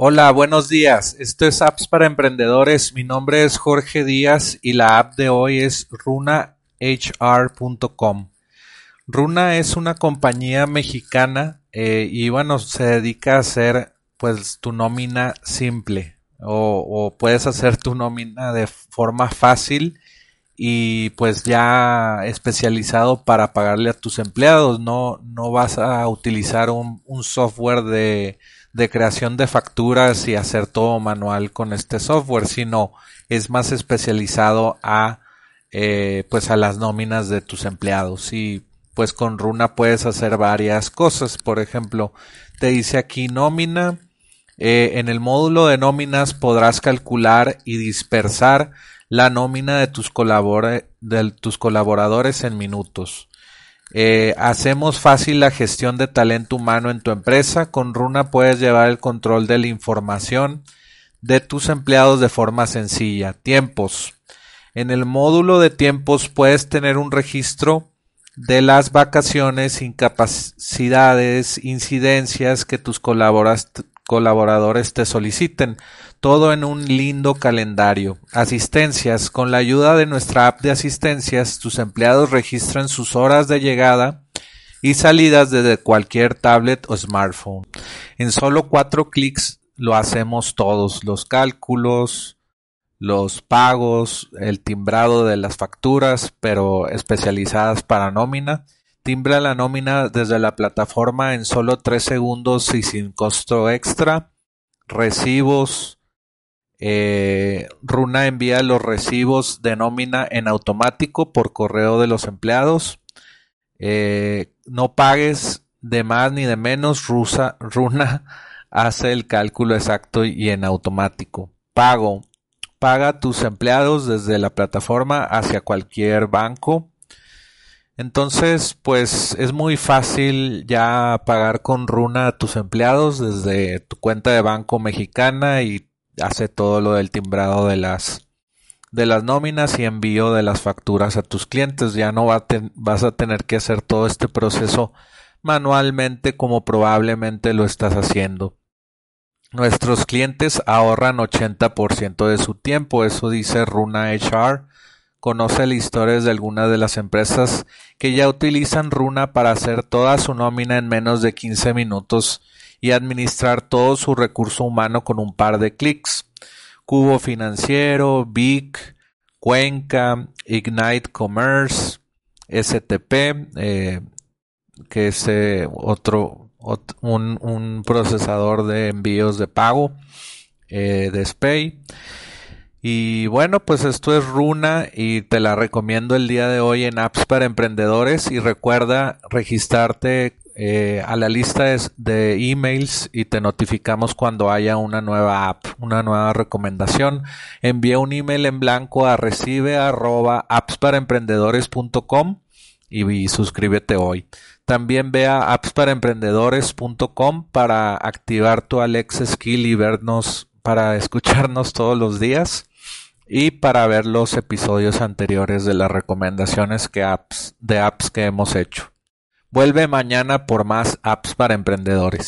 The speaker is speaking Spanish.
Hola, buenos días. Esto es Apps para Emprendedores. Mi nombre es Jorge Díaz y la app de hoy es runahr.com. Runa es una compañía mexicana eh, y bueno, se dedica a hacer pues tu nómina simple o, o puedes hacer tu nómina de forma fácil y pues ya especializado para pagarle a tus empleados. No, no vas a utilizar un, un software de, de, creación de facturas y hacer todo manual con este software, sino es más especializado a eh, pues a las nóminas de tus empleados y pues con Runa puedes hacer varias cosas. Por ejemplo, te dice aquí nómina. Eh, en el módulo de nóminas podrás calcular y dispersar la nómina de tus, de tus colaboradores en minutos. Eh, hacemos fácil la gestión de talento humano en tu empresa. Con Runa puedes llevar el control de la información de tus empleados de forma sencilla. Tiempos. En el módulo de tiempos puedes tener un registro de las vacaciones, incapacidades, incidencias que tus colaboradores te soliciten todo en un lindo calendario. Asistencias. Con la ayuda de nuestra app de asistencias, tus empleados registran sus horas de llegada y salidas desde cualquier tablet o smartphone. En solo cuatro clics lo hacemos todos, los cálculos, los pagos, el timbrado de las facturas, pero especializadas para nómina. Timbra la nómina desde la plataforma en solo tres segundos y sin costo extra. Recibos, eh, Runa envía los recibos de nómina en automático por correo de los empleados. Eh, no pagues de más ni de menos. Runa hace el cálculo exacto y en automático. Pago. Paga a tus empleados desde la plataforma hacia cualquier banco. Entonces, pues es muy fácil ya pagar con Runa a tus empleados desde tu cuenta de banco mexicana y hace todo lo del timbrado de las de las nóminas y envío de las facturas a tus clientes. Ya no vas a tener que hacer todo este proceso manualmente como probablemente lo estás haciendo. Nuestros clientes ahorran 80% de su tiempo, eso dice Runa HR. Conoce las historias de algunas de las empresas que ya utilizan Runa para hacer toda su nómina en menos de 15 minutos y administrar todo su recurso humano con un par de clics. Cubo Financiero, BIC, Cuenca, Ignite Commerce, STP, eh, que es eh, otro, un, procesador de envíos de pago eh, de SPAY. Y bueno, pues esto es Runa y te la recomiendo el día de hoy en Apps para Emprendedores y recuerda registrarte eh, a la lista de, emails y te notificamos cuando haya una nueva app, una nueva recomendación. Envía un email en blanco a recibe arroba y, y suscríbete hoy. También ve a appsparaemprendedores.com para activar tu Alexa Skill y vernos, para escucharnos todos los días y para ver los episodios anteriores de las recomendaciones que apps, de apps que hemos hecho. Vuelve mañana por más apps para emprendedores.